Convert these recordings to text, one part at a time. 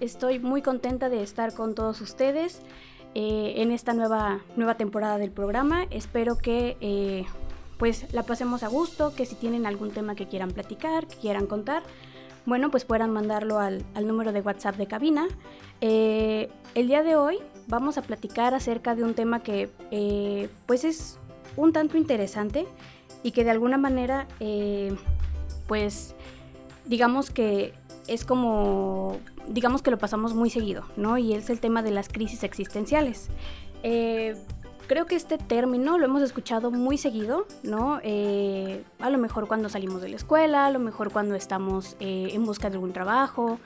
Estoy muy contenta de estar con todos ustedes eh, en esta nueva, nueva temporada del programa. Espero que eh, pues la pasemos a gusto, que si tienen algún tema que quieran platicar, que quieran contar, bueno, pues puedan mandarlo al, número de WhatsApp de cabina. Eh, el día de hoy vamos a platicar acerca de un tema que pues es un tanto interesante y que de alguna manera pues digamos que es como, digamos que lo pasamos muy seguido, ¿no? Y es el tema de las crisis existenciales. Eh, creo que este término lo hemos escuchado muy seguido, ¿no? Eh, a lo mejor cuando salimos de la escuela, a lo mejor cuando estamos eh, en busca de algún trabajo,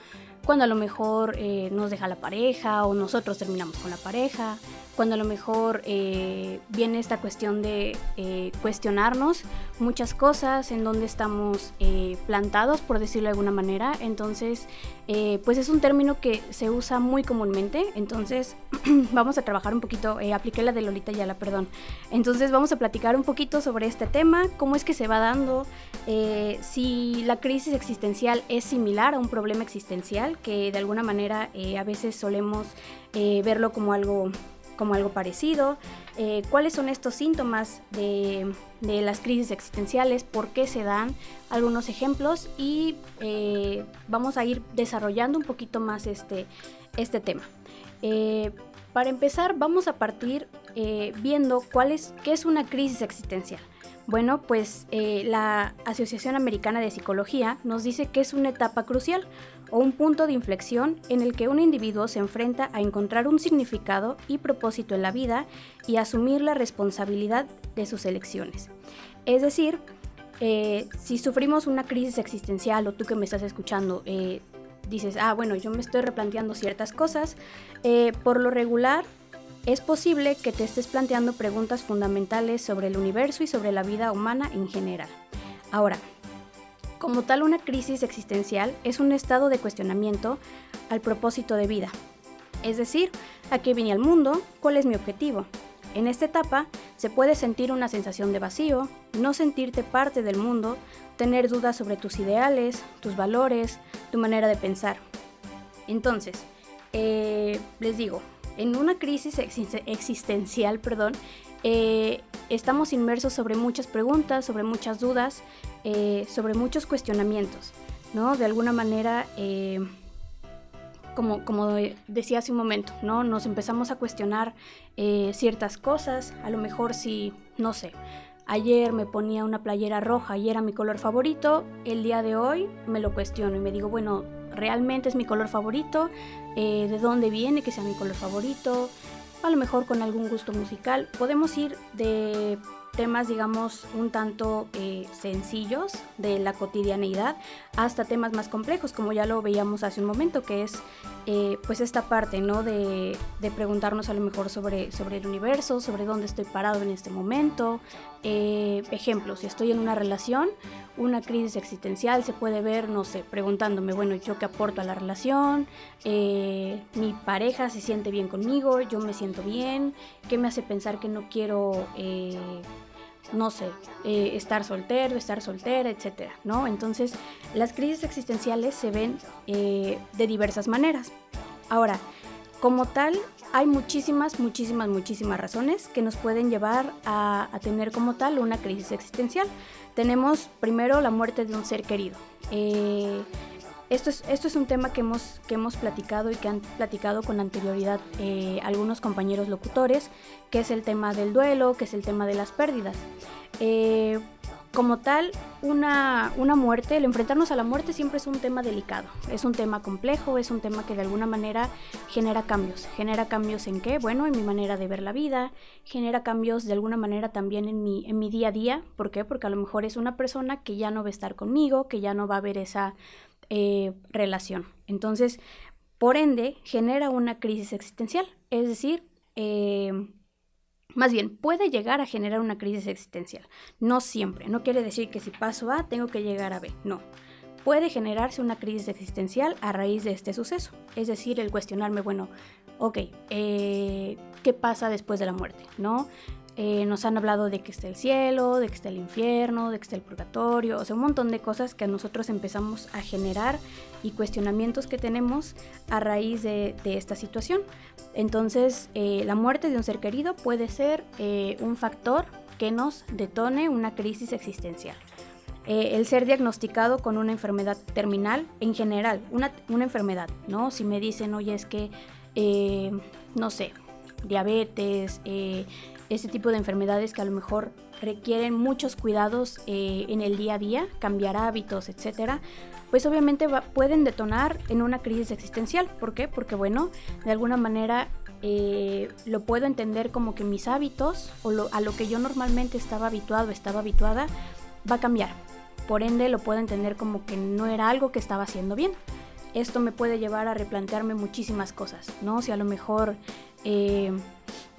cuando a lo mejor nos deja la pareja o nosotros terminamos con la pareja, cuando a lo mejor eh, viene esta cuestión de eh, cuestionarnos muchas cosas, en donde estamos eh, plantados, por decirlo de alguna manera. Entonces, pues es un término que se usa muy comúnmente. Entonces, vamos a trabajar un poquito, apliqué la de Lolita Yala, perdón. Entonces, vamos a platicar un poquito sobre este tema, cómo es que se va dando, si la crisis existencial es similar a un problema existencial, que de alguna manera a veces solemos verlo como algo como algo parecido, eh, cuáles son estos síntomas de, las crisis existenciales, por qué se dan, algunos ejemplos y eh, vamos a ir desarrollando un poquito más este, este tema. Eh, para empezar, vamos a partir viendo cuál qué es una crisis existencial. Bueno, pues la Asociación Americana de Psicología nos dice que es una etapa crucial o un punto de inflexión en el que un individuo se enfrenta a encontrar un significado y propósito en la vida y asumir la responsabilidad de sus elecciones. Es decir, eh, si sufrimos una crisis existencial o tú que me estás escuchando eh, dices, ah, bueno, yo me estoy replanteando ciertas cosas, eh, por lo regular es posible que te estés planteando preguntas fundamentales sobre el universo y sobre la vida humana en general. Ahora, como tal, una crisis existencial es un estado de cuestionamiento al propósito de vida. Es decir, ¿a qué vine al mundo? ¿Cuál es mi objetivo? En esta etapa se puede sentir una sensación de vacío, no sentirte parte del mundo, tener dudas sobre tus ideales, tus valores, tu manera de pensar. Entonces, eh, les digo, en una crisis existencial, perdón, eh, estamos inmersos sobre muchas preguntas, sobre muchas dudas, eh, sobre muchos cuestionamientos, ¿no? De alguna manera, eh, como, como decía hace un momento, ¿no? Nos empezamos a cuestionar ciertas cosas, a lo mejor si, no sé, ayer me ponía una playera roja y era mi color favorito, el día de hoy me lo cuestiono y me digo, bueno, ¿realmente es mi color favorito? ¿De dónde viene que sea mi color favorito? A lo mejor con algún gusto musical. Podemos ir de temas, digamos, un tanto eh, sencillos de la cotidianeidad hasta temas más complejos, como ya lo veíamos hace un momento, que es eh, pues esta parte, ¿no? De, preguntarnos a lo mejor sobre, sobre el universo, sobre dónde estoy parado en este momento. Eh, ejemplo, si estoy en una relación, una crisis existencial se puede ver, no sé, preguntándome, bueno, ¿yo qué aporto a la relación? mi pareja se siente bien conmigo, yo me siento bien, ¿qué me hace pensar que no quiero no sé, eh, estar soltero, estar soltera, etcétera, ¿no? Entonces, las crisis existenciales se ven eh, de diversas maneras. Ahora, como tal, hay muchísimas, muchísimas, muchísimas razones que nos pueden llevar a, tener como tal una crisis existencial. Tenemos primero la muerte de un ser querido. Eh, esto es, esto es un tema que hemos, que hemos platicado y que han platicado con anterioridad eh, algunos compañeros locutores, que es el tema del duelo, que es el tema de las pérdidas. Eh, como tal, una, una, muerte, el enfrentarnos a la muerte siempre es un tema delicado, es un tema complejo, es un tema que de alguna manera genera cambios. ¿Genera cambios en qué? Bueno, en mi manera de ver la vida, genera cambios de alguna manera también en mi, en mi día a día. ¿Por qué? Porque a lo mejor es una persona que ya no va a estar conmigo, que ya no va a ver esa eh, relación. Entonces, por ende, genera una crisis existencial. Es decir, eh, más bien, puede llegar a generar una crisis existencial. No siempre. No quiere decir que si paso A, tengo que llegar a B. No. Puede generarse una crisis existencial a raíz de este suceso. Es decir, el cuestionarme, bueno, ok, eh, ¿qué pasa después de la muerte? ¿No? Eh, nos han hablado de que está el cielo, de que está el infierno, de que está el purgatorio, o sea, un montón de cosas que nosotros empezamos a generar y cuestionamientos que tenemos a raíz de, esta situación. Entonces, eh, la muerte de un ser querido puede ser eh, un factor que nos detone una crisis existencial. el ser diagnosticado con una enfermedad terminal, en general, una, una enfermedad, ¿no? Si me dicen, oye, es que, no sé, diabetes, este tipo de enfermedades que a lo mejor requieren muchos cuidados eh, en el día a día, cambiar hábitos, etcétera, pues obviamente pueden detonar en una crisis existencial. ¿Por qué? Porque bueno, de alguna manera eh, lo puedo entender como que mis hábitos o a lo que yo normalmente estaba habituado, estaba habituada, va a cambiar. Por ende, lo puedo entender como que no era algo que estaba haciendo bien. Esto me puede llevar a replantearme muchísimas cosas, ¿no? Si a lo mejor eh,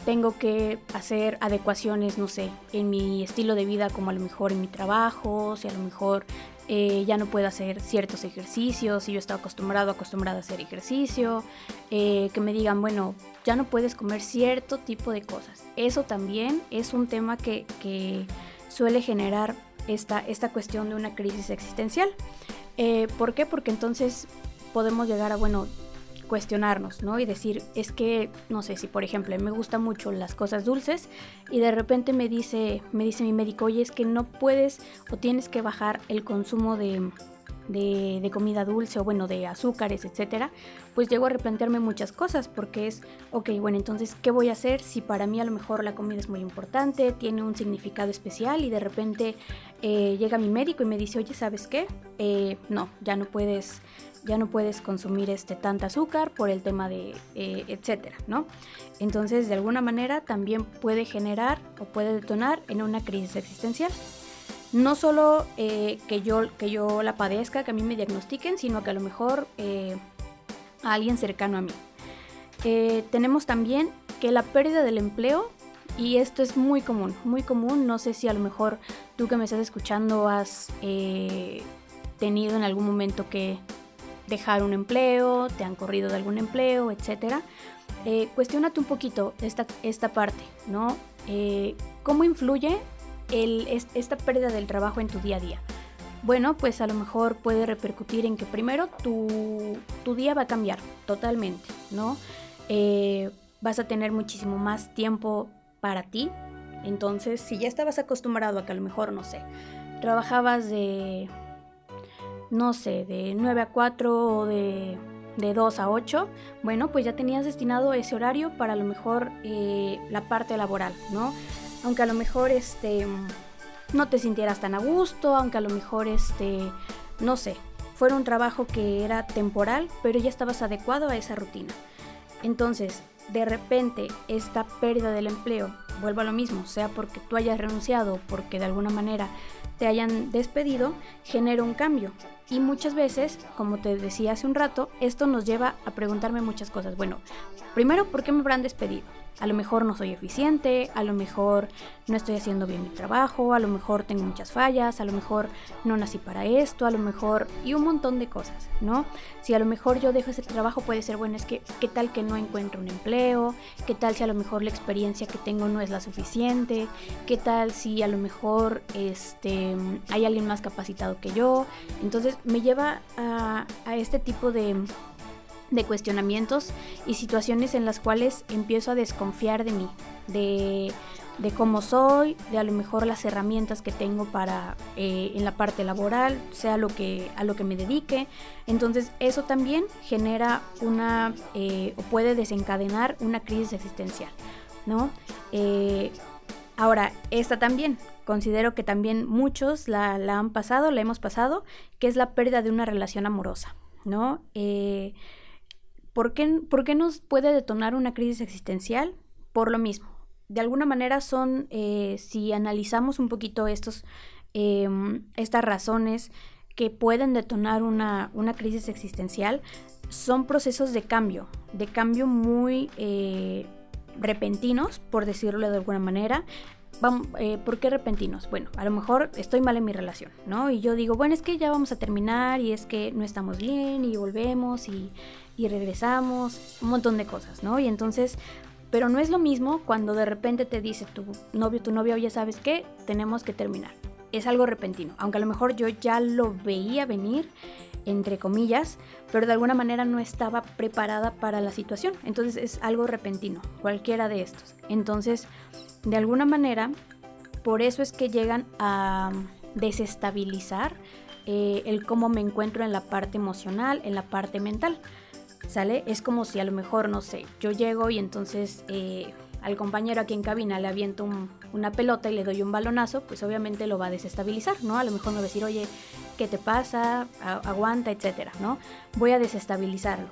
tengo que hacer adecuaciones, no sé, en mi estilo de vida, como a lo mejor en mi trabajo, si a lo mejor eh, ya no puedo hacer ciertos ejercicios, si yo estaba acostumbrado, acostumbrada a hacer ejercicio, eh, que me digan, bueno, ya no puedes comer cierto tipo de cosas. Eso también es un tema que, suele generar esta, esta cuestión de una crisis existencial. Eh, ¿Por qué? Porque entonces podemos llegar a, bueno, cuestionarnos, ¿no? Y decir, es que, no sé, si por ejemplo me gustan mucho las cosas dulces y de repente me dice, me dice mi médico, oye, es que no puedes o tienes que bajar el consumo de, de, comida dulce o bueno, de azúcares, etcétera, pues llego a replantearme muchas cosas porque es, ok, bueno, entonces, ¿qué voy a hacer si para mí a lo mejor la comida es muy importante, tiene un significado especial y de repente eh, llega mi médico y me dice, oye, ¿sabes qué? Eh, no, ya no puedes ya no puedes consumir este tanta azúcar por el tema de eh, etcétera, ¿no? Entonces, de alguna manera también puede generar o puede detonar en una crisis existencial. No solo eh, que, yo, que yo la padezca, que a mí me diagnostiquen, sino que a lo mejor eh, a alguien cercano a mí. tenemos también que la pérdida del empleo y esto es muy común, muy común. No sé si a lo mejor tú que me estás escuchando has tenido en algún momento que dejar un empleo, te han corrido de algún empleo, etc. Eh, cuestionate un poquito esta, esta parte, ¿no? Eh, ¿Cómo influye el, esta pérdida del trabajo en tu día a día? Bueno, pues a lo mejor puede repercutir en que primero tu, tu día va a cambiar totalmente, ¿no? Eh, vas a tener muchísimo más tiempo para ti. Entonces, si ya estabas acostumbrado a que a lo mejor, no sé, trabajabas de no sé, de 9 a 4 o de, de 2 a 8, bueno, pues ya tenías destinado ese horario para a lo mejor eh, la parte laboral, ¿no? Aunque a lo mejor este, no te sintieras tan a gusto, aunque a lo mejor, este, no sé, fuera un trabajo que era temporal, pero ya estabas adecuado a esa rutina. Entonces, de repente, esta pérdida del empleo, vuelvo a lo mismo, sea porque tú hayas renunciado, porque de alguna manera te hayan despedido, genera un cambio. Y muchas veces, como te decía hace un rato, esto nos lleva a preguntarme muchas cosas. Bueno, primero, ¿por qué me habrán despedido? A lo mejor no soy eficiente, a lo mejor no estoy haciendo bien mi trabajo, a lo mejor tengo muchas fallas, a lo mejor no nací para esto, a lo mejor y un montón de cosas, ¿no? Si a lo mejor yo dejo ese trabajo puede ser, bueno, es que qué tal que no encuentro un empleo, qué tal si a lo mejor la experiencia que tengo no es la suficiente, qué tal si a lo mejor este, hay alguien más capacitado que yo. Entonces me lleva a, este tipo de de cuestionamientos y situaciones en las cuales empiezo a desconfiar de mí, de, cómo soy, de a lo mejor las herramientas que tengo para eh, en la parte laboral, sea lo que, a lo que me dedique. Entonces eso también genera una eh, o puede desencadenar una crisis existencial, ¿no? Eh, ahora, esta también, considero que también muchos la, la, han pasado, la hemos pasado, que es la pérdida de una relación amorosa, ¿no? ¿Por qué, nos puede detonar una crisis existencial? Por lo mismo. De alguna manera son, eh, si analizamos un poquito estos, em, estas razones que pueden detonar una, crisis existencial, son procesos de cambio, de cambio muy eh, repentinos, por decirlo de alguna manera, eh, ¿por qué repentinos? Bueno, a lo mejor estoy mal en mi relación, ¿no? Y yo digo, bueno, es que ya vamos a terminar y es que no estamos bien y volvemos y, y regresamos, un montón de cosas, ¿no? Y entonces pero no es lo mismo cuando de repente te dice tu novio, tu novia, oye, ¿sabes qué? Tenemos que terminar. Es algo repentino, aunque a lo mejor yo ya lo veía venir, entre comillas, pero de alguna manera no estaba preparada para la situación. Entonces es algo repentino, cualquiera de estos. Entonces, de alguna manera, por eso es que llegan a desestabilizar eh, el cómo me encuentro en la parte emocional, en la parte mental. ¿Sale? Es como si a lo mejor, no sé, yo llego y entonces eh, al compañero aquí en cabina le aviento una pelota y le doy un balonazo, pues obviamente lo va a desestabilizar, ¿no? A lo mejor me va a decir, oye, ¿qué te pasa? aguanta, etcétera, ¿no? Voy a desestabilizarlo.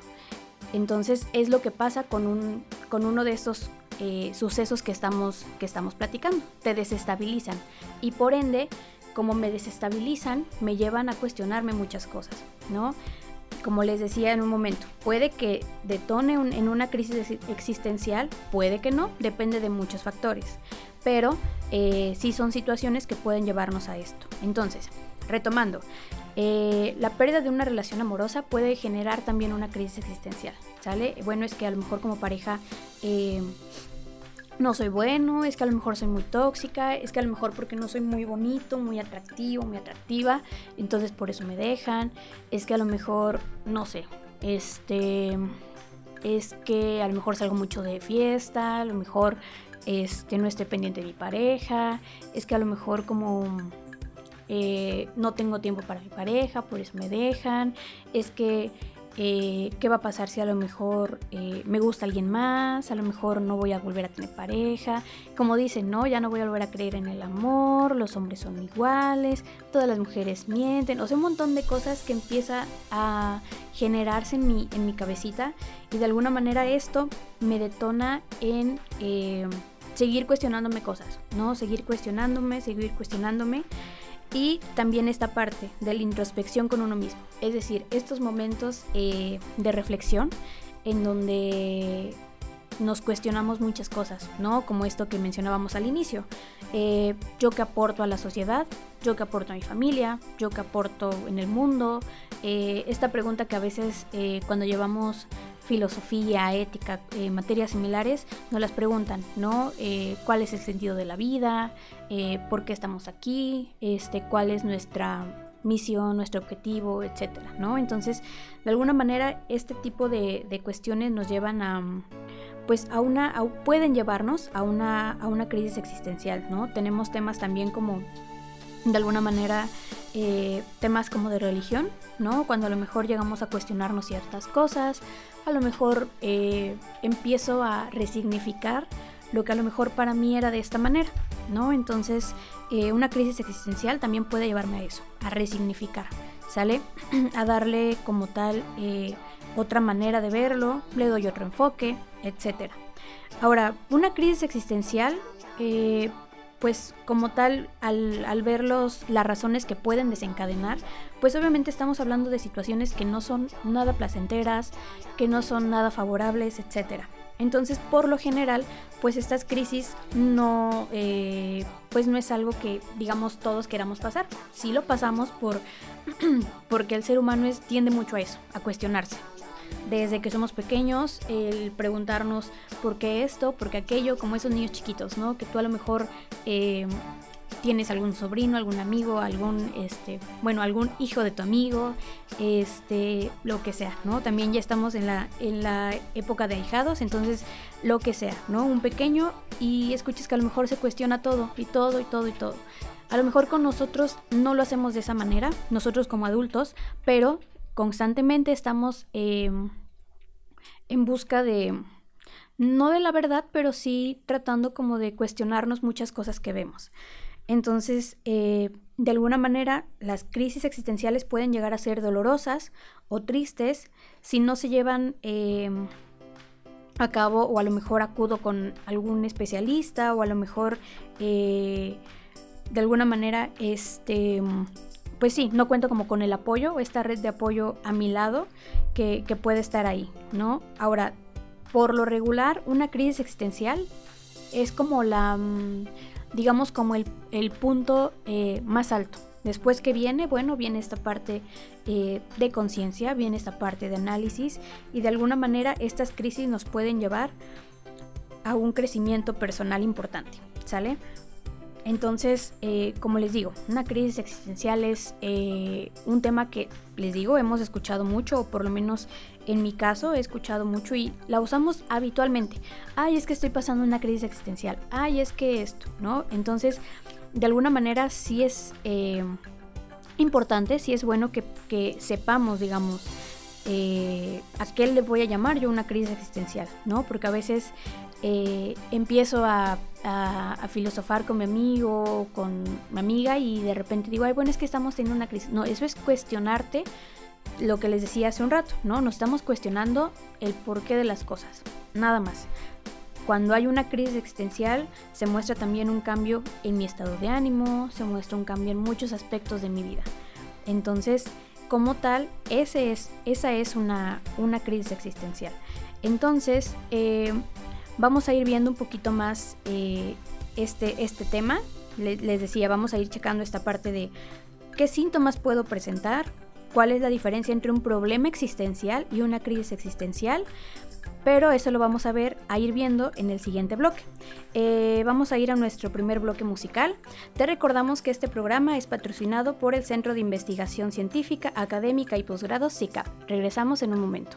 Entonces es lo que pasa con, un, con uno de estos eh, sucesos que estamos, que estamos platicando. Te desestabilizan y por ende, como me desestabilizan, me llevan a cuestionarme muchas cosas, ¿no? Como les decía en un momento, puede que detone en una crisis existencial, puede que no, depende de muchos factores, pero eh, sí son situaciones que pueden llevarnos a esto. Entonces, retomando, eh, la pérdida de una relación amorosa puede generar también una crisis existencial, ¿sale? Bueno, es que a lo mejor como pareja... Eh, no soy bueno, es que a lo mejor soy muy tóxica, es que a lo mejor porque no soy muy bonito, muy atractivo, muy atractiva, entonces por eso me dejan, es que a lo mejor, no sé, este, es que a lo mejor salgo mucho de fiesta, a lo mejor este, no esté pendiente de mi pareja, es que a lo mejor como eh, no tengo tiempo para mi pareja, por eso me dejan, es que eh, qué va a pasar si a lo mejor eh, me gusta alguien más, a lo mejor no voy a volver a tener pareja, como dicen, no, ya no voy a volver a creer en el amor, los hombres son iguales, todas las mujeres mienten, o sea, un montón de cosas que empieza a generarse en mi, en mi cabecita. Y de alguna manera esto me detona en eh, seguir cuestionándome cosas, ¿no? Seguir cuestionándome, seguir cuestionándome y también esta parte de la introspección con uno mismo. Es decir, estos momentos eh, de reflexión en donde nos cuestionamos muchas cosas, ¿no? Como esto que mencionábamos al inicio. Eh, yo que aporto a la sociedad, yo que aporto a mi familia, yo que aporto en el mundo. Eh, esta pregunta que a veces cuando llevamos filosofía, ética, eh, materias similares, nos las preguntan, ¿no? Eh, ¿Cuál es el sentido de la vida? Eh, ¿Por qué estamos aquí? Este, ¿Cuál es nuestra misión, nuestro objetivo, etcétera. Entonces, de alguna manera, este tipo de, cuestiones nos llevan a, pues, a una, pueden llevarnos a una, a una crisis existencial, ¿no? Tenemos temas también como, de alguna manera, temas como de religión, ¿no? Cuando a lo mejor llegamos a cuestionarnos ciertas cosas, a lo mejor eh, empiezo a resignificar lo que a lo mejor para mí era de esta manera, ¿no? Entonces, eh, una crisis existencial también puede llevarme a eso, a resignificar, ¿sale? a darle como tal eh, otra manera de verlo, le doy otro enfoque, etc. Ahora, una crisis existencial pues como tal, al, ver los, las razones que pueden desencadenar, pues obviamente estamos hablando de situaciones que no son nada placenteras, que no son nada favorables, etc. Entonces, por lo general, pues estas crisis no, eh, pues no es algo que, digamos, todos queramos pasar. Sí lo pasamos por, porque el ser humano es, tiende mucho a eso, a cuestionarse desde que somos pequeños, el preguntarnos por qué esto, por qué aquello, como esos niños chiquitos, ¿no? Que tú a lo mejor eh, tienes algún sobrino, algún amigo, algún, este, bueno, algún hijo de tu amigo, este, lo que sea, ¿no? También ya estamos en la, en la época de ahijados, entonces lo que sea, ¿no? Un pequeño y escuches que a lo mejor se cuestiona todo, y todo, y todo, y todo. A lo mejor con nosotros no lo hacemos de esa manera, nosotros como adultos, pero constantemente estamos em, en busca de, no de la verdad, pero sí tratando como de cuestionarnos muchas cosas que vemos. Entonces, eh, de alguna manera, las crisis existenciales pueden llegar a ser dolorosas o tristes si no se llevan em, a cabo o a lo mejor acudo con algún especialista o a lo mejor eh, de alguna manera este pues sí, no cuento como con el apoyo, esta red de apoyo a mi lado que, puede estar ahí, ¿no? Ahora, por lo regular, una crisis existencial es como la, mm, digamos, como el, punto eh, más alto. Después que viene, bueno, viene esta parte eh, de conciencia, viene esta parte de análisis y de alguna manera estas crisis nos pueden llevar a un crecimiento personal importante, ¿sale? Entonces, eh, como les digo, una crisis existencial es eh, un tema que, les digo, hemos escuchado mucho, o por lo menos en mi caso he escuchado mucho y la usamos habitualmente. Ay, es que estoy pasando una crisis existencial. Ay, es que esto, ¿no? Entonces, de alguna manera sí es eh, importante, sí es bueno que, sepamos, digamos, a qué le voy a llamar yo una crisis existencial, ¿no? Porque a veces eh, empiezo a, filosofar con mi amigo, con mi amiga y de repente digo, ay, bueno, es que estamos teniendo una crisis. No, eso es cuestionarte lo que les decía hace un rato, ¿no? Nos estamos cuestionando el porqué de las cosas, nada más. Cuando hay una crisis existencial, se muestra también un cambio en mi estado de ánimo, se muestra un cambio en muchos aspectos de mi vida. Entonces, como tal, esa es una, una crisis existencial. Entonces, eh, vamos a ir viendo un poquito más eh, este, este tema. Les, decía, vamos a ir checando esta parte de qué síntomas puedo presentar, cuál es la diferencia entre un problema existencial y una crisis existencial, pero eso lo vamos a ver, a ir viendo en el siguiente bloque. Eh, vamos a ir a nuestro primer bloque musical. Te recordamos que este programa es patrocinado por el Centro de Investigación Científica, Académica y Posgrado SICAP. Regresamos en un momento.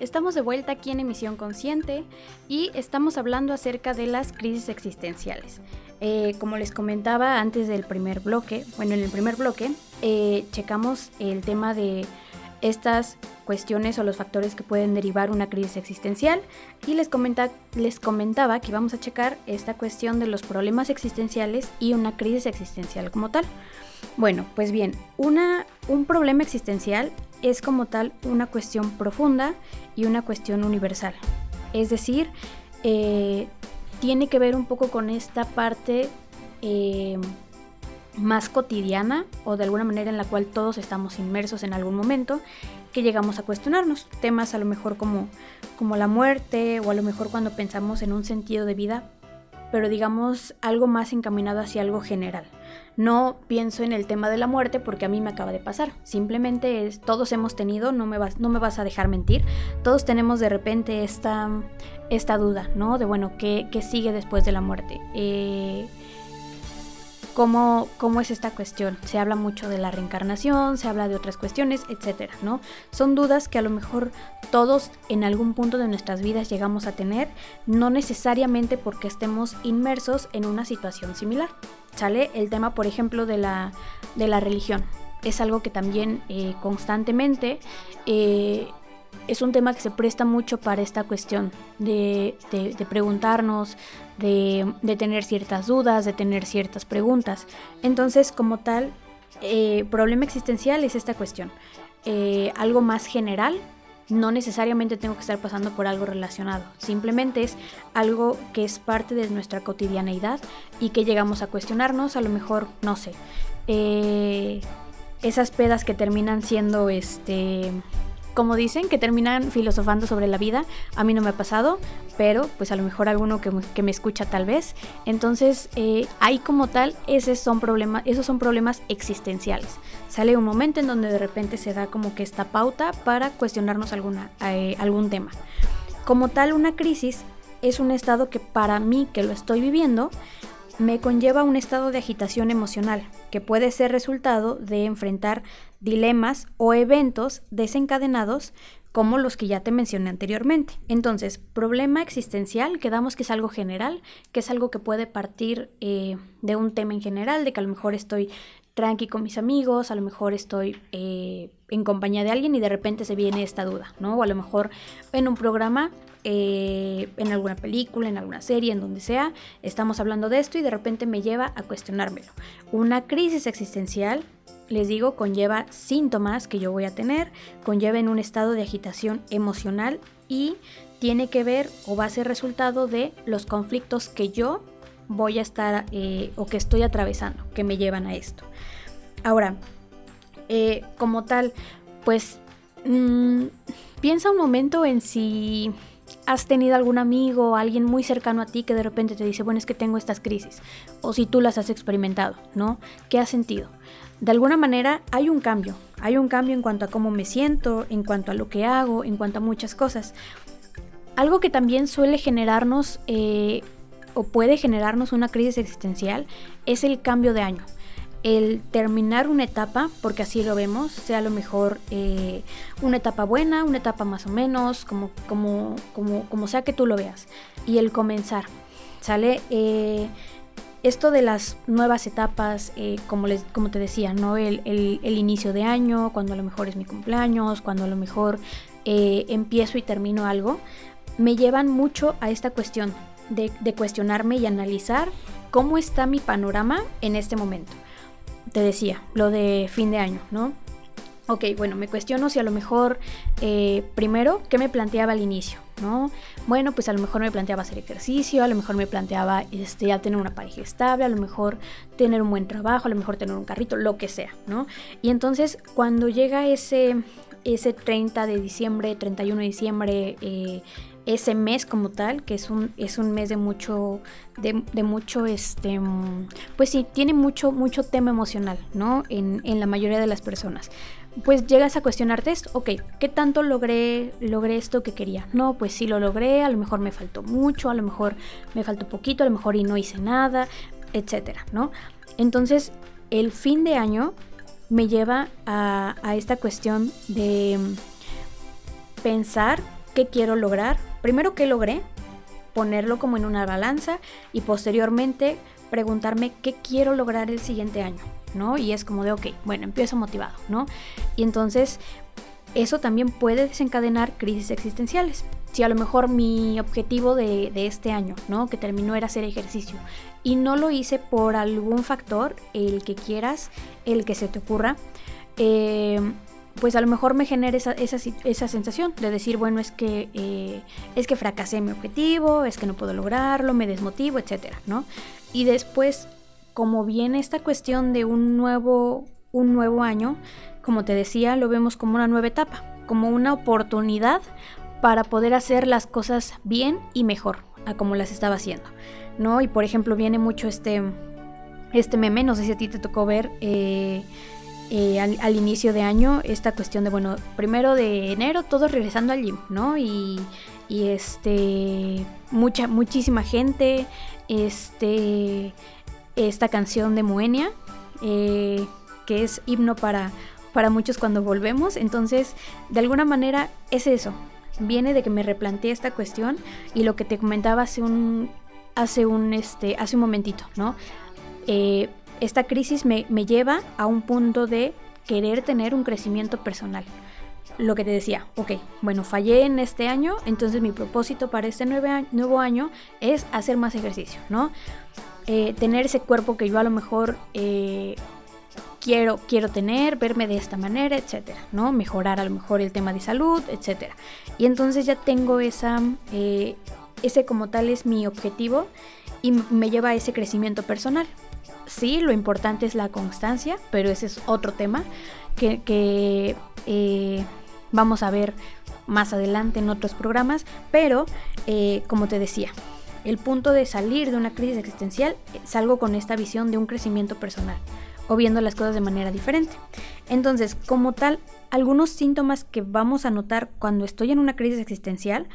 Estamos de vuelta aquí en Emisión Consciente y estamos hablando acerca de las crisis existenciales. Eh, como les comentaba antes del primer bloque, bueno, en el primer bloque eh, checamos el tema de estas cuestiones o los factores que pueden derivar una crisis existencial y les, comenta, les comentaba que íbamos a checar esta cuestión de los problemas existenciales y una crisis existencial como tal. Bueno, pues bien, una, un problema existencial es como tal una cuestión profunda y una cuestión universal. Es decir, eh, tiene que ver un poco con esta parte eh, más cotidiana o de alguna manera en la cual todos estamos inmersos en algún momento que llegamos a cuestionarnos temas a lo mejor como, como la muerte o a lo mejor cuando pensamos en un sentido de vida pero digamos algo más encaminado hacia algo general. No pienso en el tema de la muerte porque a mí me acaba de pasar. Simplemente es, todos hemos tenido, no me, vas, no me vas a dejar mentir, todos tenemos de repente esta, esta duda, ¿no? De bueno, ¿qué, qué sigue después de la muerte? Eh, cómo, cómo es esta cuestión. Se habla mucho de la reencarnación, se habla de otras cuestiones, etcétera, ¿no? Son dudas que a lo mejor todos en algún punto de nuestras vidas llegamos a tener, no necesariamente porque estemos inmersos en una situación similar. Sale el tema, por ejemplo, de la, de la religión. Es algo que también eh, constantemente eh, es un tema que se presta mucho para esta cuestión de, preguntarnos, de, tener ciertas dudas, de tener ciertas preguntas. Entonces, como tal, eh, problema existencial es esta cuestión. Eh, algo más general, no necesariamente tengo que estar pasando por algo relacionado, simplemente es algo que es parte de nuestra cotidianeidad y que llegamos a cuestionarnos, a lo mejor, no sé, eh, esas pedas que terminan siendo este como dicen, que terminan filosofando sobre la vida. A mí no me ha pasado, pero pues a lo mejor alguno que, me escucha tal vez. Entonces, eh, ahí como tal, esos son, problemas, esos son problemas existenciales. Sale un momento en donde de repente se da como que esta pauta para cuestionarnos alguna, eh, algún tema. Como tal, una crisis es un estado que para mí, que lo estoy viviendo, me conlleva un estado de agitación emocional, que puede ser resultado de enfrentar dilemas o eventos desencadenados como los que ya te mencioné anteriormente. Entonces, problema existencial, quedamos que es algo general, que es algo que puede partir eh, de un tema en general, de que a lo mejor estoy tranqui con mis amigos, a lo mejor estoy eh, en compañía de alguien y de repente se viene esta duda, ¿no? O a lo mejor en un programa, eh, en alguna película, en alguna serie, en donde sea, estamos hablando de esto y de repente me lleva a cuestionármelo. Una crisis existencial les digo, conlleva síntomas que yo voy a tener, conlleva en un estado de agitación emocional y tiene que ver o va a ser resultado de los conflictos que yo voy a estar eh, o que estoy atravesando, que me llevan a esto. Ahora, eh, como tal, pues mm, piensa un momento en si has tenido algún amigo o alguien muy cercano a ti que de repente te dice, bueno, es que tengo estas crisis, o si tú las has experimentado, ¿no? ¿Qué has sentido? de alguna manera hay un cambio, Hay un cambio en cuanto a cómo me siento, en cuanto a lo que hago, en cuanto a muchas cosas. Algo que también suele generarnos eh, o puede generarnos una crisis existencial es el cambio de año el terminar una etapa, porque así lo vemos, sea a lo mejor eh, una etapa buena, una etapa más o menos, como, como, como, como sea que tú lo veas, y el comenzar, ¿sale? Eh, esto de las nuevas etapas, eh, como, les, como te decía, ¿no? El, inicio de año, cuando a lo mejor es mi cumpleaños, cuando a lo mejor empiezo y termino algo, me llevan mucho a esta cuestión de, de cuestionarme y analizar cómo está mi panorama en este momento te decía, lo de fin de año, ¿no? Ok, bueno, me cuestiono si a lo mejor, eh, primero, ¿qué me planteaba al inicio? ¿no? Bueno, pues a lo mejor me planteaba hacer ejercicio, a lo mejor me planteaba este, ya tener una pareja estable, a lo mejor tener un buen trabajo, a lo mejor tener un carrito, lo que sea, ¿no? Y entonces cuando llega ese, ese 30 de diciembre, 31 de diciembre, eh, ese mes como tal, que es un, es un mes de mucho, de, mucho, este, pues sí, tiene mucho, mucho tema emocional, ¿no? En, la mayoría de las personas. Pues llegas a cuestionarte esto, ok, ¿qué tanto logré, logré esto que quería? No, pues sí lo logré, a lo mejor me faltó mucho, a lo mejor me faltó poquito, a lo mejor y no hice nada, etcétera, ¿no? Entonces, el fin de año me lleva a, a esta cuestión de pensar qué quiero lograr, primero qué logré, ponerlo como en una balanza y posteriormente preguntarme qué quiero lograr el siguiente año, ¿no? Y es como de, ok, bueno, empiezo motivado, ¿no? Y entonces eso también puede desencadenar crisis existenciales. Si a lo mejor mi objetivo de, este año, ¿no? Que terminó era hacer ejercicio y no lo hice por algún factor, el que quieras, el que se te ocurra, eh, pues a lo mejor me genera esa, esa, sensación de decir, bueno, es que, eh, es que fracasé mi objetivo, es que no puedo lograrlo, me desmotivo, etcétera, ¿no? Y después, como viene esta cuestión de un nuevo, un nuevo año, como te decía, lo vemos como una nueva etapa, como una oportunidad para poder hacer las cosas bien y mejor a como las estaba haciendo, ¿no? Y por ejemplo, viene mucho este, este meme, no sé si a ti te tocó ver. Eh, eh, al, inicio de año esta cuestión de, bueno, primero de enero todos regresando al gym, ¿no? Y, este, mucha, muchísima gente, este, esta canción de Moenia, eh, que es himno para, para muchos cuando volvemos, entonces, de alguna manera es eso, viene de que me replanteé esta cuestión y lo que te comentaba hace un, hace un, este, hace un momentito, ¿no? Eh, esta crisis me, lleva a un punto de querer tener un crecimiento personal. Lo que te decía, ok, bueno, fallé en este año, entonces mi propósito para este nuevo año es hacer más ejercicio, ¿no? Eh, tener ese cuerpo que yo a lo mejor eh, quiero, quiero tener, verme de esta manera, etcétera, ¿no? Mejorar a lo mejor el tema de salud, etcétera. Y entonces ya tengo esa, eh, ese como tal es mi objetivo y me lleva a ese crecimiento personal sí, lo importante es la constancia, pero ese es otro tema que, eh, vamos a ver más adelante en otros programas, pero eh, como te decía, el punto de salir de una crisis existencial salgo con esta visión de un crecimiento personal o viendo las cosas de manera diferente. Entonces, como tal, algunos síntomas que vamos a notar cuando estoy en una crisis existencial,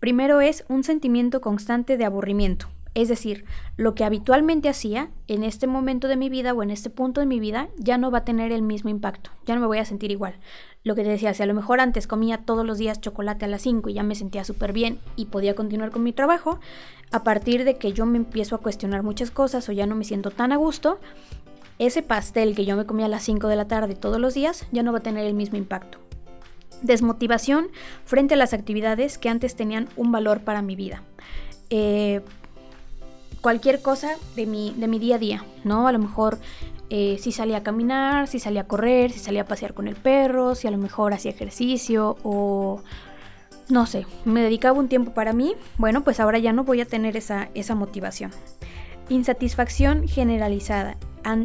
primero es un sentimiento constante de aburrimiento, es decir, lo que habitualmente hacía en este momento de mi vida o en este punto de mi vida ya no va a tener el mismo impacto, ya no me voy a sentir igual. Lo que te decía, si a lo mejor antes comía todos los días chocolate a las 5 y ya me sentía súper bien y podía continuar con mi trabajo, a partir de que yo me empiezo a cuestionar muchas cosas o ya no me siento tan a gusto, ese pastel que yo me comía a las 5 de la tarde todos los días ya no va a tener el mismo impacto. Desmotivación frente a las actividades que antes tenían un valor para mi vida. Eh, cualquier cosa de mi, de mi día a día, ¿no? A lo mejor eh, si salía a caminar, si salía a correr, si salía a pasear con el perro, si a lo mejor hacía ejercicio o no sé, me dedicaba un tiempo para mí, bueno, pues ahora ya no voy a tener esa, esa motivación. Insatisfacción generalizada,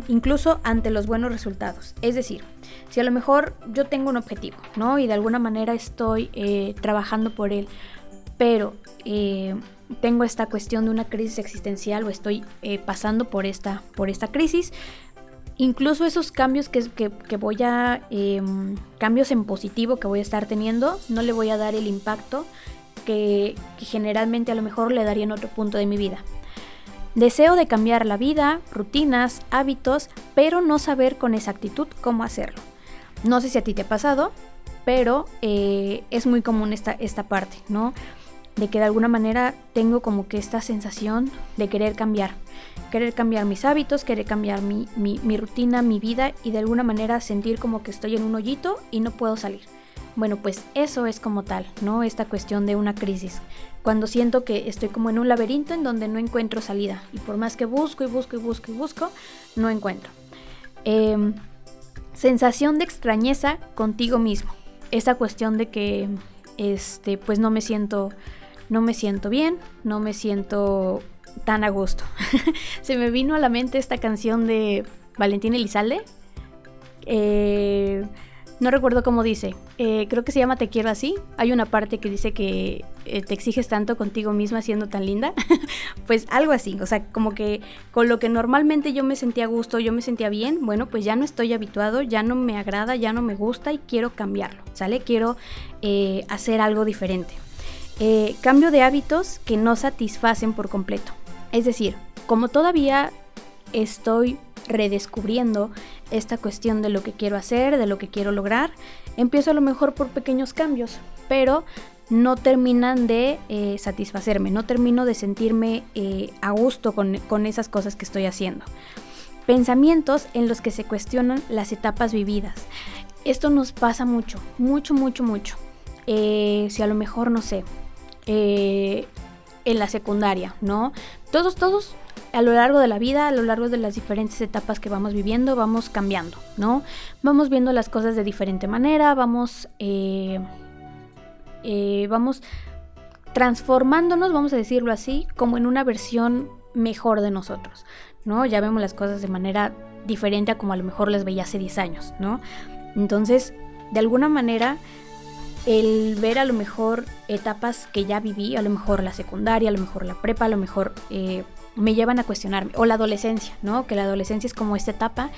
incluso ante los buenos resultados. Es decir, si a lo mejor yo tengo un objetivo, ¿no? Y de alguna manera estoy eh, trabajando por él, pero eh, tengo esta cuestión de una crisis existencial o estoy eh, pasando por esta, por esta crisis, incluso esos cambios que, que, voy a, em, cambios en positivo que voy a estar teniendo, no le voy a dar el impacto que, que generalmente a lo mejor le daría en otro punto de mi vida. Deseo de cambiar la vida, rutinas, hábitos, pero no saber con exactitud cómo hacerlo. No sé si a ti te ha pasado, pero eh, es muy común esta, esta parte, ¿no? De que de alguna manera tengo como que esta sensación de querer cambiar, querer cambiar mis hábitos, querer cambiar mi, mi rutina, mi vida y de alguna manera sentir como que estoy en un hoyito y no puedo salir. Bueno, pues eso es como tal, ¿no? Esta cuestión de una crisis. Cuando siento que estoy como en un laberinto en donde no encuentro salida. Y por más que busco y busco y busco y busco, no encuentro. Em, sensación de extrañeza contigo mismo. Esa cuestión de que, este, pues no me siento, no me siento bien, no me siento tan a gusto. Se me vino a la mente esta canción de Valentín Elizalde. Eh, no recuerdo cómo dice. Eh, creo que se llama Te quiero así. Hay una parte que dice que eh, te exiges tanto contigo misma siendo tan linda. pues algo así. O sea, como que con lo que normalmente yo me sentía a gusto, yo me sentía bien, bueno, pues ya no estoy habituado, ya no me agrada, ya no me gusta y quiero cambiarlo. ¿Sale? Quiero eh, hacer algo diferente. Cambio de hábitos que no satisfacen por completo. Es decir, como todavía estoy redescubriendo esta cuestión de lo que quiero hacer, de lo que quiero lograr. Empiezo a lo mejor por pequeños cambios, pero no terminan de eh, satisfacerme, no termino de sentirme eh, a gusto con, esas cosas que estoy haciendo. Pensamientos en los que se cuestionan las etapas vividas. Esto nos pasa mucho, mucho, mucho, mucho. Eh, si a lo mejor, no sé, en la secundaria, ¿no? Todos, todos a lo largo de la vida, a lo largo de las diferentes etapas que vamos viviendo, vamos cambiando, ¿no? Vamos viendo las cosas de diferente manera, vamos, eh, eh, vamos transformándonos, vamos a decirlo así, como en una versión mejor de nosotros, ¿no? Ya vemos las cosas de manera diferente a como a lo mejor las veía hace 10 años, ¿no? Entonces, de alguna manera, el ver a lo mejor etapas que ya viví, a lo mejor la secundaria, a lo mejor la prepa, a lo mejor eh, me llevan a cuestionarme. O la adolescencia, ¿no? Que la adolescencia es como esta etapa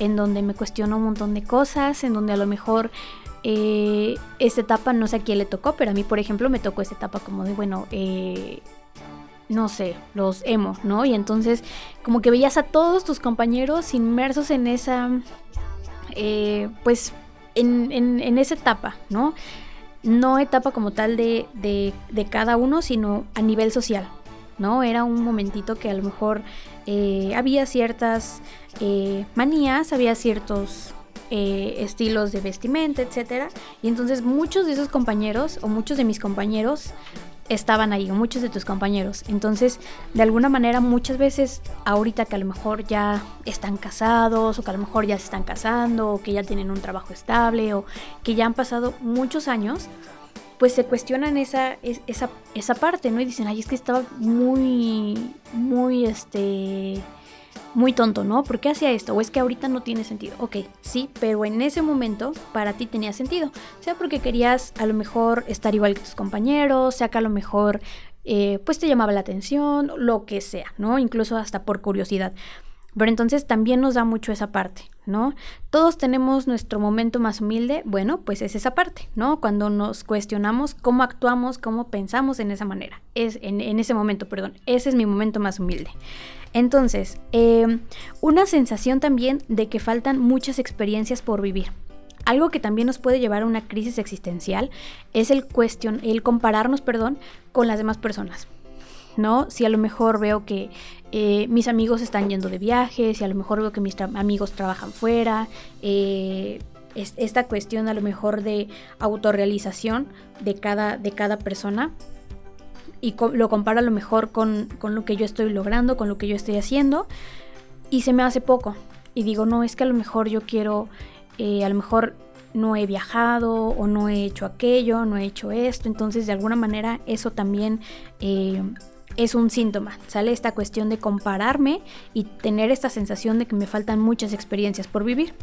en donde me cuestiono un montón de cosas, en donde a lo mejor eh, esta etapa no sé a quién le tocó, pero a mí, por ejemplo, me tocó esta etapa como de, bueno, eh, no sé, los emo, ¿no? Y entonces como que veías a todos tus compañeros inmersos en esa, eh, pues, en, en, esa etapa, ¿no? No etapa como tal de, de, de cada uno, sino a nivel social, ¿no? Era un momentito que a lo mejor eh, había ciertas eh, manías, había ciertos eh, estilos de vestimenta, etc. Y entonces muchos de esos compañeros o muchos de mis compañeros estaban ahí, muchos de tus compañeros. Entonces, de alguna manera, muchas veces, ahorita que a lo mejor ya están casados, o que a lo mejor ya se están casando, o que ya tienen un trabajo estable, o que ya han pasado muchos años, pues se cuestionan esa, esa, esa parte, ¿no? Y dicen, ay, es que estaba muy, muy, este, muy tonto, ¿no? ¿Por qué hacía esto? O es que ahorita no tiene sentido. Ok, sí, pero en ese momento para ti tenía sentido. Sea porque querías a lo mejor estar igual que tus compañeros, sea que a lo mejor eh, pues te llamaba la atención, lo que sea, ¿no? Incluso hasta por curiosidad. Pero entonces también nos da mucho esa parte, ¿no? Todos tenemos nuestro momento más humilde, bueno, pues es esa parte, ¿no? Cuando nos cuestionamos cómo actuamos, cómo pensamos en esa manera, es en, ese momento, perdón, ese es mi momento más humilde. Entonces, em, una sensación también de que faltan muchas experiencias por vivir. Algo que también nos puede llevar a una crisis existencial es el, cuestion el compararnos perdón, con las demás personas. ¿no? Si a lo mejor veo que eh, mis amigos están yendo de viajes, si a lo mejor veo que mis amigos trabajan fuera, eh, esta cuestión a lo mejor de autorrealización de cada, de cada persona y lo comparo a lo mejor con, lo que yo estoy logrando, con lo que yo estoy haciendo y se me hace poco. Y digo, no, es que a lo mejor yo quiero, eh, a lo mejor no he viajado o no he hecho aquello, no he hecho esto. Entonces de alguna manera eso también es un síntoma, ¿sale? Esta cuestión de compararme y tener esta sensación de que me faltan muchas experiencias por vivir.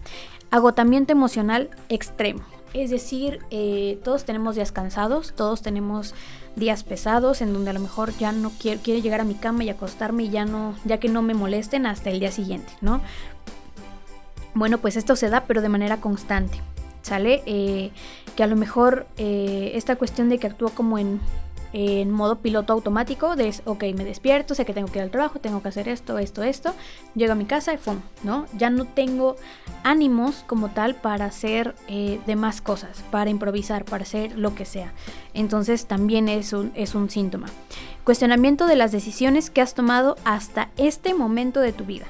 Agotamiento emocional extremo. Es decir, eh, todos tenemos días cansados, todos tenemos días pesados en donde a lo mejor ya no quiero, llegar a mi cama y acostarme y ya no, ya que no me molesten hasta el día siguiente, ¿no? Bueno, pues esto se da, pero de manera constante. ¿Sale? Eh, que a lo mejor eh, esta cuestión de que actúo como en en modo piloto automático de, ok, me despierto, sé que tengo que ir al trabajo, tengo que hacer esto, esto, esto, llego a mi casa y ¡fum! ¿no? Ya no tengo ánimos como tal para hacer eh, demás cosas, para improvisar, para hacer lo que sea. Entonces también es un, es un síntoma. Cuestionamiento de las decisiones que has tomado hasta este momento de tu vida.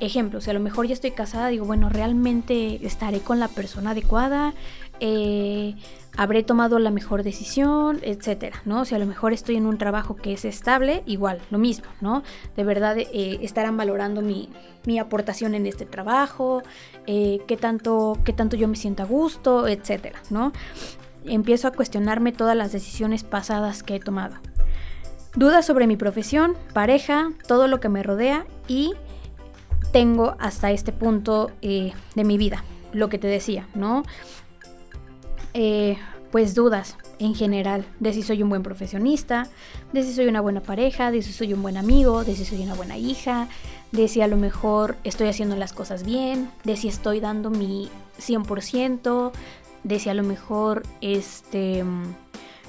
Ejemplo, si a lo mejor ya estoy casada, digo, bueno, ¿realmente estaré con la persona adecuada? Eh, habré tomado la mejor decisión, etcétera, ¿no? Si a lo mejor estoy en un trabajo que es estable, igual, lo mismo, ¿no? De verdad eh, estarán valorando mi, aportación en este trabajo, eh, qué, tanto, qué tanto yo me siento a gusto, etcétera, ¿no? Empiezo a cuestionarme todas las decisiones pasadas que he tomado. Dudas sobre mi profesión, pareja, todo lo que me rodea y tengo hasta este punto eh, de mi vida, lo que te decía, ¿no? Eh, pues dudas en general de si soy un buen profesionista, de si soy una buena pareja, de si soy un buen amigo, de si soy una buena hija, de si a lo mejor estoy haciendo las cosas bien, de si estoy dando mi 100%, de si a lo mejor este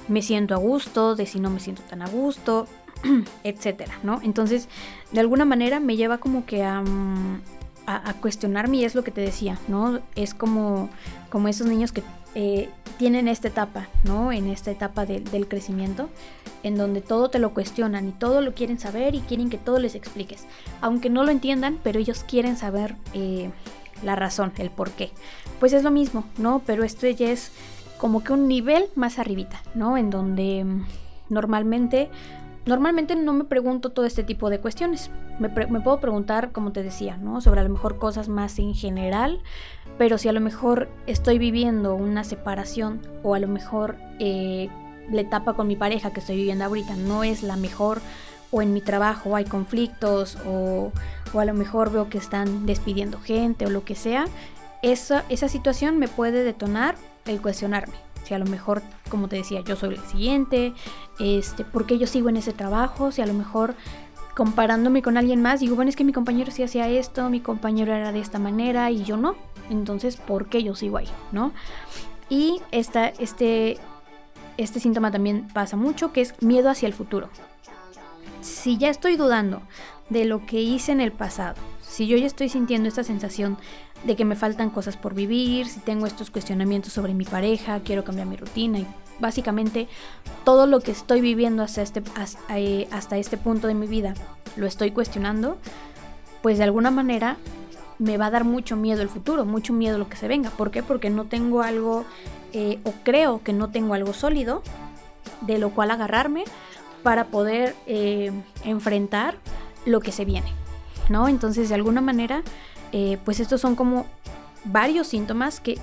me siento a gusto, de si no me siento tan a gusto, etcétera, ¿no? Entonces, de alguna manera me lleva como que a, mm, a, cuestionarme y es lo que te decía, ¿no? Es como, como esos niños que eh, tienen esta etapa, ¿no? En esta etapa del crecimiento, en donde todo te lo cuestionan y todo lo quieren saber y quieren que todo les expliques. Aunque no lo entiendan, pero ellos quieren saber eh, la razón, el por qué. Pues es lo mismo, ¿no? Pero esto ya es como que un nivel más arribita, ¿no? En donde mm, normalmente Normalmente no me pregunto todo este tipo de cuestiones. Me, puedo preguntar, como te decía, ¿no? Sobre a lo mejor cosas más en general, pero si a lo mejor estoy viviendo una separación o a lo mejor eh, la etapa con mi pareja que estoy viviendo ahorita no es la mejor o en mi trabajo hay conflictos o, o a lo mejor veo que están despidiendo gente o lo que sea, esa, esa situación me puede detonar el cuestionarme si a lo mejor, como te decía, yo soy el siguiente, este, ¿por qué yo sigo en ese trabajo? Si a lo mejor comparándome con alguien más, digo, bueno, es que mi compañero sí hacía esto, mi compañero era de esta manera y yo no. Entonces, ¿por qué yo sigo ahí? ¿No? Y esta, este, este síntoma también pasa mucho, que es miedo hacia el futuro. Si ya estoy dudando de lo que hice en el pasado, si yo ya estoy sintiendo esta sensación de que me faltan cosas por vivir, si tengo estos cuestionamientos sobre mi pareja, quiero cambiar mi rutina y básicamente todo lo que estoy viviendo hasta este, eh, hasta, este punto de mi vida lo estoy cuestionando, pues de alguna manera me va a dar mucho miedo el futuro, mucho miedo lo que se venga. ¿Por qué? Porque no tengo algo, eh, o creo que no tengo algo sólido de lo cual agarrarme para poder eh, enfrentar lo que se viene. ¿No? Entonces, de alguna manera, eh, pues estos son como varios síntomas que,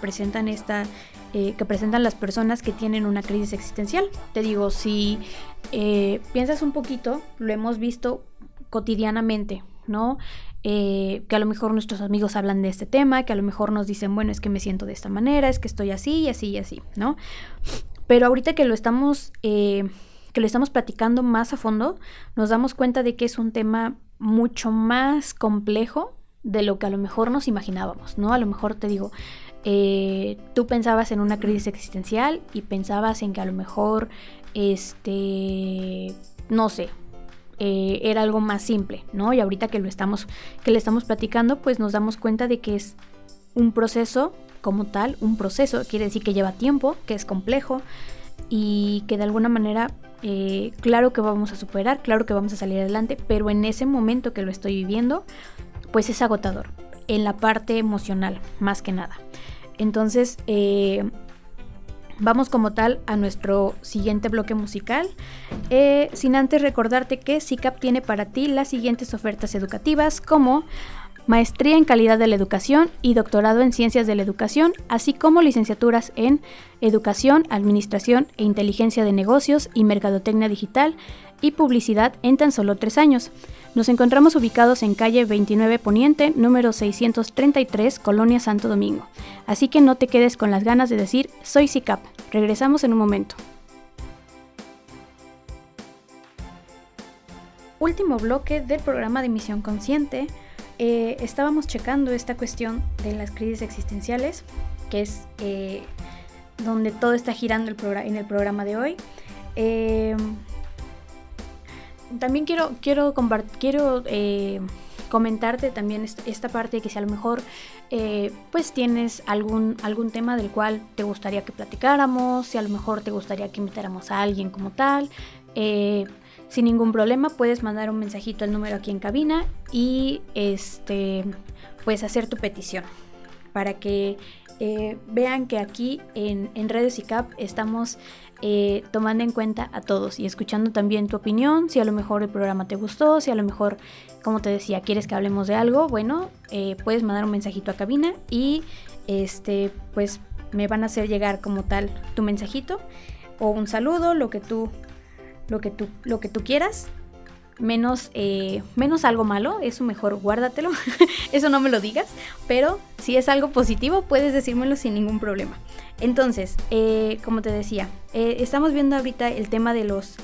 presentan esta, que presentan las personas que tienen una crisis existencial. Te digo, si piensas un poquito, lo hemos visto cotidianamente, ¿no? Que a lo mejor nuestros amigos hablan de este tema, que a lo mejor nos dicen, bueno, es que me siento de esta manera, es que estoy así y así y así, ¿no? Pero ahorita que lo estamos, que lo estamos platicando más a fondo, nos damos cuenta de que es un tema mucho más complejo de lo que a lo mejor nos imaginábamos, ¿no? A lo mejor te digo, eh, tú pensabas en una crisis existencial y pensabas en que a lo mejor, este, no sé, eh, era algo más simple, ¿no? Y ahorita que lo estamos, que le estamos platicando, pues nos damos cuenta de que es un proceso como tal, un proceso, quiere decir que lleva tiempo, que es complejo y que de alguna manera, eh, claro que vamos a superar, claro que vamos a salir adelante, pero en ese momento que lo estoy viviendo, pues es agotador en la parte emocional, más que nada. Entonces, eh, vamos como tal a nuestro siguiente bloque musical, eh, sin antes recordarte que SICAP tiene para ti las siguientes ofertas educativas como maestría en calidad de la educación y doctorado en ciencias de la educación, así como licenciaturas en educación, administración e inteligencia de negocios y mercadotecnia digital y publicidad en tan solo tres años. Nos encontramos ubicados en calle 29 Poniente, número 633, Colonia Santo Domingo. Así que no te quedes con las ganas de decir soy SICAP. Regresamos en un momento. Último bloque del programa de Misión Consciente. eh, estábamos checando esta cuestión de las crisis existenciales, que es eh, donde todo está girando en el programa de hoy. También quiero, quiero, quiero comentarte también esta parte que si a lo mejor pues tienes algún, algún tema del cual te gustaría que platicáramos, si a lo mejor te gustaría que invitáramos a alguien como tal, sin ningún problema puedes mandar un mensajito al número aquí en cabina y este puedes hacer tu petición para que eh, vean que aquí en, en Redes ICAP estamos eh, tomando en cuenta a todos y escuchando también tu opinión, si a lo mejor el programa te gustó, si a lo mejor, como te decía, quieres que hablemos de algo, bueno, eh, puedes mandar un mensajito a cabina y este, pues me van a hacer llegar como tal tu mensajito o un saludo, lo que tú lo que tú, lo que tú quieras, menos, eh, menos algo malo, eso mejor guárdatelo, eso no me lo digas, pero si es algo positivo puedes decírmelo sin ningún problema. Entonces, eh, como te decía, eh, estamos viendo ahorita el tema de los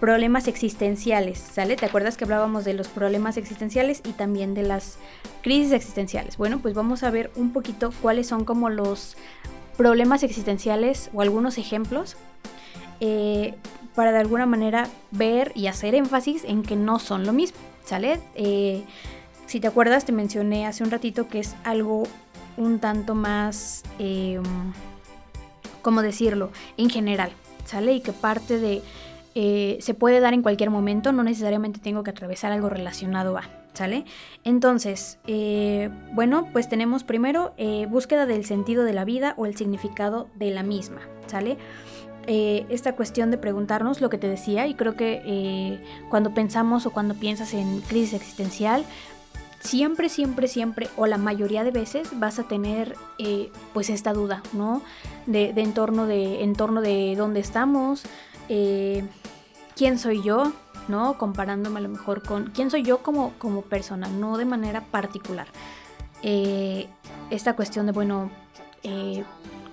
problemas existenciales, ¿sale? ¿Te acuerdas que hablábamos de los problemas existenciales y también de las crisis existenciales? Bueno, pues vamos a ver un poquito cuáles son como los problemas existenciales o algunos ejemplos para de alguna manera ver y hacer énfasis en que no son lo mismo, ¿sale? Eh, si te acuerdas, te mencioné hace un ratito que es algo un tanto más, eh, ¿cómo decirlo? En general, ¿sale? Y que parte de... Eh, se puede dar en cualquier momento, no necesariamente tengo que atravesar algo relacionado a, ¿sale? Entonces, bueno, pues tenemos primero búsqueda del sentido de la vida o el significado de la misma, ¿sale? Eh, esta cuestión de preguntarnos lo que te decía y creo que eh, cuando pensamos o cuando piensas en crisis existencial, siempre, siempre, siempre o la mayoría de veces vas a tener eh, pues esta duda, ¿no? De, de, entorno de entorno de dónde estamos, quién soy yo, ¿no? Comparándome a lo mejor con quién soy yo como, como persona, no de manera particular. esta cuestión de, bueno,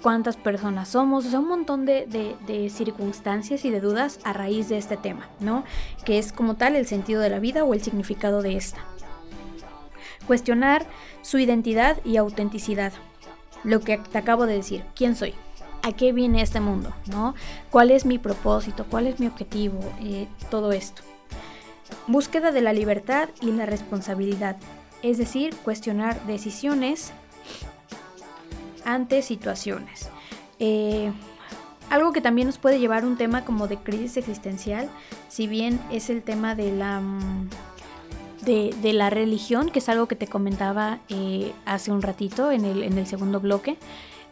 cuántas personas somos, o sea, un montón de, circunstancias y de dudas a raíz de este tema, ¿no? Que es como tal el sentido de la vida o el significado de esta. Cuestionar su identidad y autenticidad. Lo que te acabo de decir, ¿quién soy? ¿A qué viene este mundo? ¿no? ¿Cuál es mi propósito? ¿Cuál es mi objetivo? Eh, todo esto. Búsqueda de la libertad y la responsabilidad, es decir, cuestionar decisiones, ante situaciones. Eh, algo que también nos puede llevar un tema como de crisis existencial, si bien es el tema de la, mm, de, la religión, que es algo que te comentaba eh, hace un ratito en el, en el segundo bloque.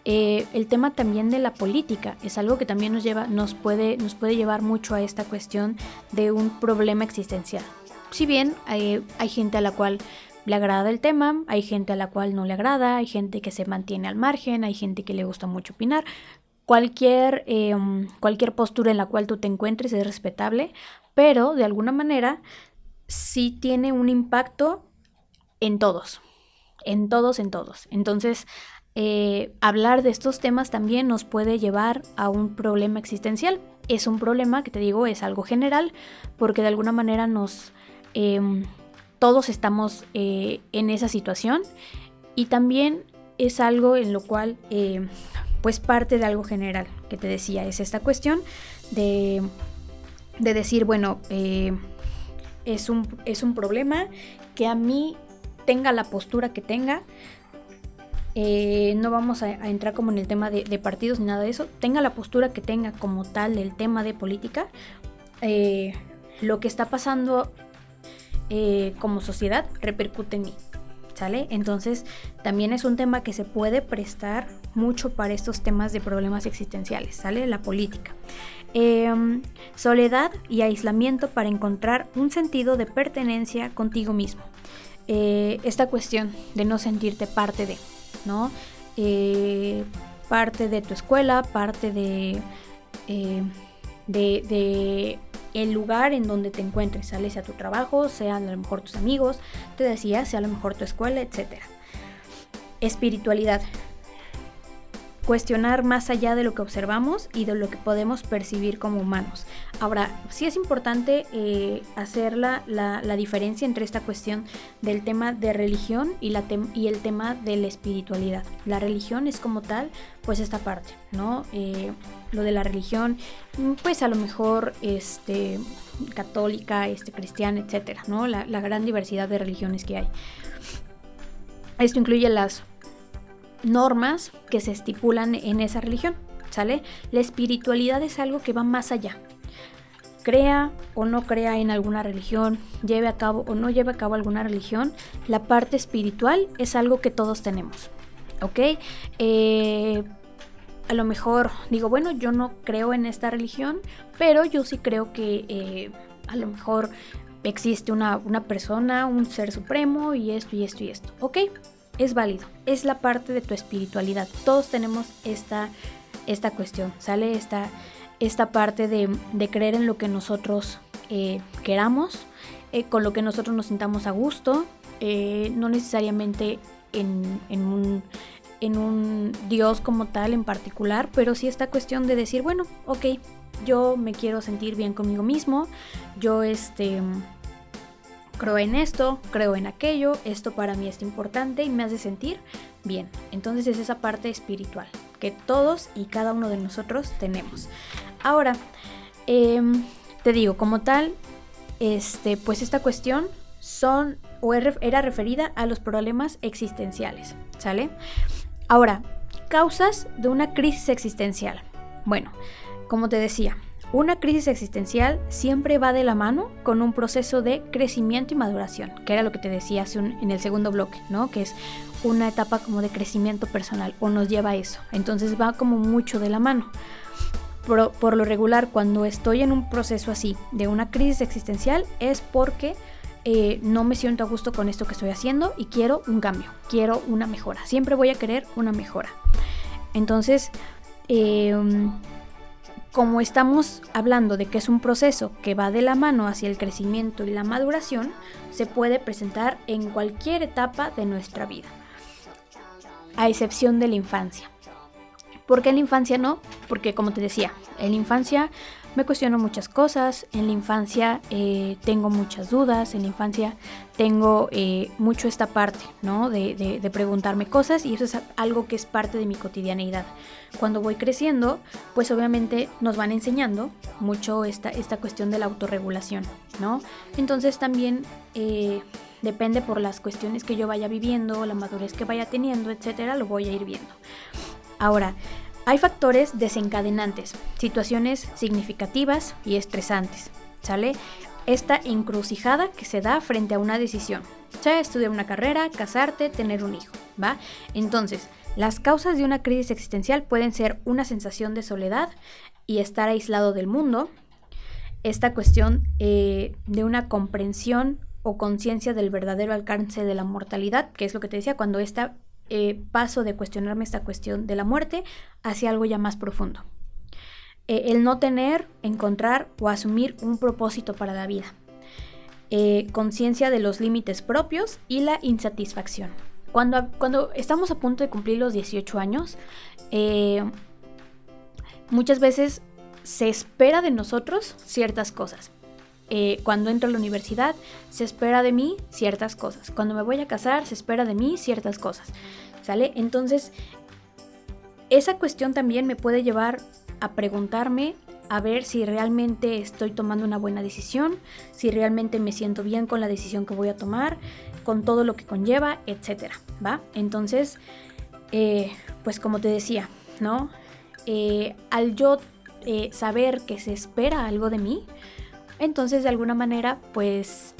Eh, el tema también de la política es algo que también nos lleva, nos puede, nos puede llevar mucho a esta cuestión de un problema existencial. Si bien hay gente a la cual le agrada el tema, hay gente a la cual no le agrada, hay gente que se mantiene al margen, hay gente que le gusta mucho opinar. Cualquier, em, cualquier postura en la cual tú te encuentres es respetable, pero de alguna manera sí tiene un impacto en todos, en todos, en todos. Entonces, eh, hablar de estos temas también nos puede llevar a un problema existencial. Es un problema que te digo es algo general porque de alguna manera nos... Em, todos estamos eh, en esa situación. Y también es algo en lo cual eh, pues parte de algo general que te decía, es esta cuestión de, de decir, bueno, eh, es, un, es un problema que a mí tenga la postura que tenga, no vamos a, entrar como en el tema de, de, partidos ni nada de eso, tenga la postura que tenga como tal el tema de política, lo que está pasando eh, como sociedad repercute en mí. ¿Sale? Entonces también es un tema que se puede prestar mucho para estos temas de problemas existenciales, ¿sale? La política. Em, soledad y aislamiento para encontrar un sentido de pertenencia contigo mismo. Eh, esta cuestión de no sentirte parte de, ¿no? Eh, parte de tu escuela, parte de, de el lugar en donde te encuentres, sales a tu trabajo, sean a lo mejor tus amigos, te decía, sea a lo mejor tu escuela, etc. Espiritualidad. Cuestionar más allá de lo que observamos y de lo que podemos percibir como humanos. Ahora, sí es importante eh, hacer la, diferencia entre esta cuestión del tema de religión y, la y el tema de la espiritualidad. La religión es como tal, pues esta parte, ¿no? Eh, lo de la religión, pues a lo mejor este, católica, este, cristiana, etcétera, ¿no? La, la gran diversidad de religiones que hay. Esto incluye las normas que se estipulan en esa religión, ¿sale? La espiritualidad es algo que va más allá. Crea o no crea en alguna religión, lleve a cabo o no lleve a cabo alguna religión, la parte espiritual es algo que todos tenemos, ¿ok? Eh, a lo mejor digo, bueno, yo no creo en esta religión, pero yo sí creo que eh, a lo mejor existe una, una persona, un ser supremo y esto y esto y esto, ¿ok? Es válido, es la parte de tu espiritualidad. Todos tenemos esta, esta cuestión, ¿sale? Esta, esta parte de, creer en lo que nosotros eh, queramos, eh, con lo que nosotros nos sintamos a gusto, eh, no necesariamente en, en, un, en un Dios como tal en particular, pero sí esta cuestión de decir, bueno, ok, yo me quiero sentir bien conmigo mismo, yo este creo en esto, creo en aquello, esto para mí es importante y me hace sentir bien. Entonces es esa parte espiritual que todos y cada uno de nosotros tenemos. Ahora, em, te digo, como tal, este, pues esta cuestión son o era referida a los problemas existenciales, ¿sale? Ahora, causas de una crisis existencial. Bueno, como te decía, una crisis existencial siempre va de la mano con un proceso de crecimiento y maduración, que era lo que te decía en el segundo bloque, ¿no? Que es una etapa como de crecimiento personal o nos lleva a eso. Entonces va como mucho de la mano. Por, lo regular, cuando estoy en un proceso así de una crisis existencial es porque eh, no me siento a gusto con esto que estoy haciendo y quiero un cambio, quiero una mejora. Siempre voy a querer una mejora. Entonces, eh, como estamos hablando de que es un proceso que va de la mano hacia el crecimiento y la maduración, se puede presentar en cualquier etapa de nuestra vida, a excepción de la infancia. ¿Por qué en la infancia no? Porque como te decía, en la infancia me cuestiono muchas cosas, en la infancia eh, tengo muchas dudas, en la infancia tengo eh, mucho esta parte, ¿no? De, preguntarme cosas y eso es algo que es parte de mi cotidianeidad. Cuando voy creciendo, pues obviamente nos van enseñando mucho esta, esta cuestión de la autorregulación, ¿no? Entonces también... Eh, depende por las cuestiones que yo vaya viviendo, la madurez que vaya teniendo, etcétera, lo voy a ir viendo. Ahora, hay factores desencadenantes, situaciones significativas y estresantes, ¿sale? Esta encrucijada que se da frente a una decisión, sea estudiar una carrera, casarte, tener un hijo, ¿va? Entonces, las causas de una crisis existencial pueden ser una sensación de soledad y estar aislado del mundo, esta cuestión eh, de una comprensión o conciencia del verdadero alcance de la mortalidad, que es lo que te decía, cuando esta eh, paso de cuestionarme esta cuestión de la muerte hacia algo ya más profundo. Eh, el no tener, encontrar o asumir un propósito para la vida. Eh, conciencia de los límites propios y la insatisfacción. Cuando, cuando, estamos a punto de cumplir los 18 años, muchas veces se espera de nosotros ciertas cosas. Cuando entro a la universidad, se espera de mí ciertas cosas. Cuando me voy a casar, se espera de mí ciertas cosas. ¿Sale? Entonces, esa cuestión también me puede llevar a preguntarme a ver si realmente estoy tomando una buena decisión, si realmente me siento bien con la decisión que voy a tomar, con todo lo que conlleva, etcétera, ¿va? Entonces, eh, pues como te decía, ¿no? Eh, al yo eh, saber que se espera algo de mí, entonces de alguna manera, pues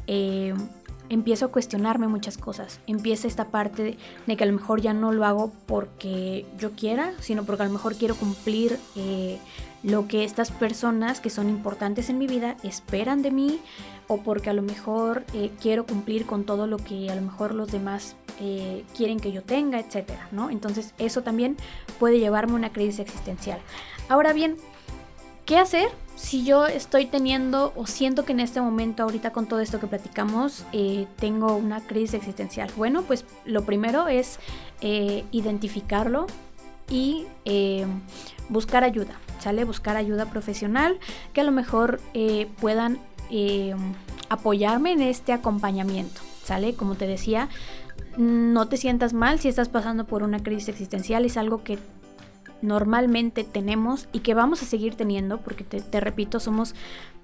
empiezo a cuestionarme muchas cosas. Empieza esta parte de, que a lo mejor ya no lo hago porque yo quiera, sino porque a lo mejor quiero cumplir eh, lo que estas personas que son importantes en mi vida esperan de mí o porque a lo mejor eh, quiero cumplir con todo lo que a lo mejor los demás eh, quieren que yo tenga, etcétera, ¿no? Entonces eso también puede llevarme a una crisis existencial. Ahora bien, ¿qué hacer si yo estoy teniendo o siento que en este momento, ahorita con todo esto que platicamos, eh, tengo una crisis existencial? Bueno, pues lo primero es eh, identificarlo, y eh, buscar ayuda, ¿sale? Buscar ayuda profesional que a lo mejor puedan apoyarme en este acompañamiento, ¿sale? Como te decía, no te sientas mal si estás pasando por una crisis existencial, es algo que normalmente tenemos y que vamos a seguir teniendo, porque te, repito, somos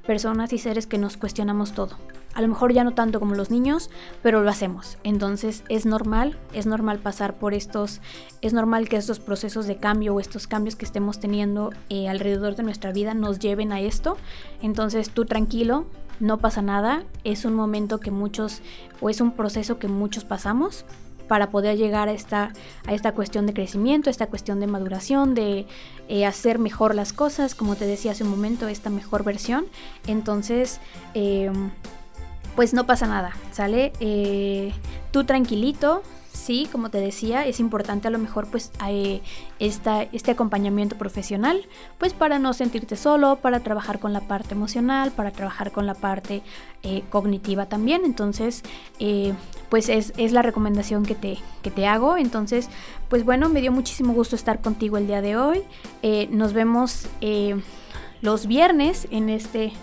personas y seres que nos cuestionamos todo. A lo mejor ya no tanto como los niños, pero lo hacemos. Entonces es normal, es normal pasar por estos, es normal que estos procesos de cambio o estos cambios que estemos teniendo eh, alrededor de nuestra vida nos lleven a esto. Entonces tú tranquilo, no pasa nada, es un momento que muchos, o es un proceso que muchos pasamos para poder llegar a esta, a esta cuestión de crecimiento, a esta cuestión de maduración, de eh, hacer mejor las cosas, como te decía hace un momento, esta mejor versión. Entonces, em, pues no pasa nada, ¿sale? Eh, tú tranquilito, sí, como te decía, es importante a lo mejor pues eh, este acompañamiento profesional, pues para no sentirte solo, para trabajar con la parte emocional, para trabajar con la parte eh, cognitiva también. Entonces, eh, pues es, la recomendación que te, que te hago. Entonces, pues bueno, me dio muchísimo gusto estar contigo el día de hoy. nos vemos los viernes en este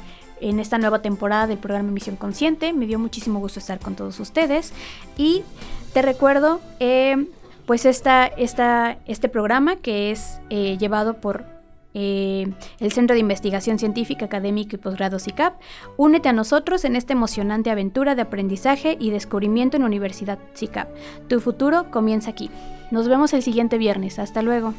en esta nueva temporada del programa Misión Consciente. Me dio muchísimo gusto estar con todos ustedes y te recuerdo, eh, pues esta, esta, este programa que es eh, llevado por eh, el Centro de Investigación Científica, Académico y Posgrado CICAP. Únete a nosotros en esta emocionante aventura de aprendizaje y descubrimiento en Universidad CICAP. Tu futuro comienza aquí. Nos vemos el siguiente viernes. Hasta luego.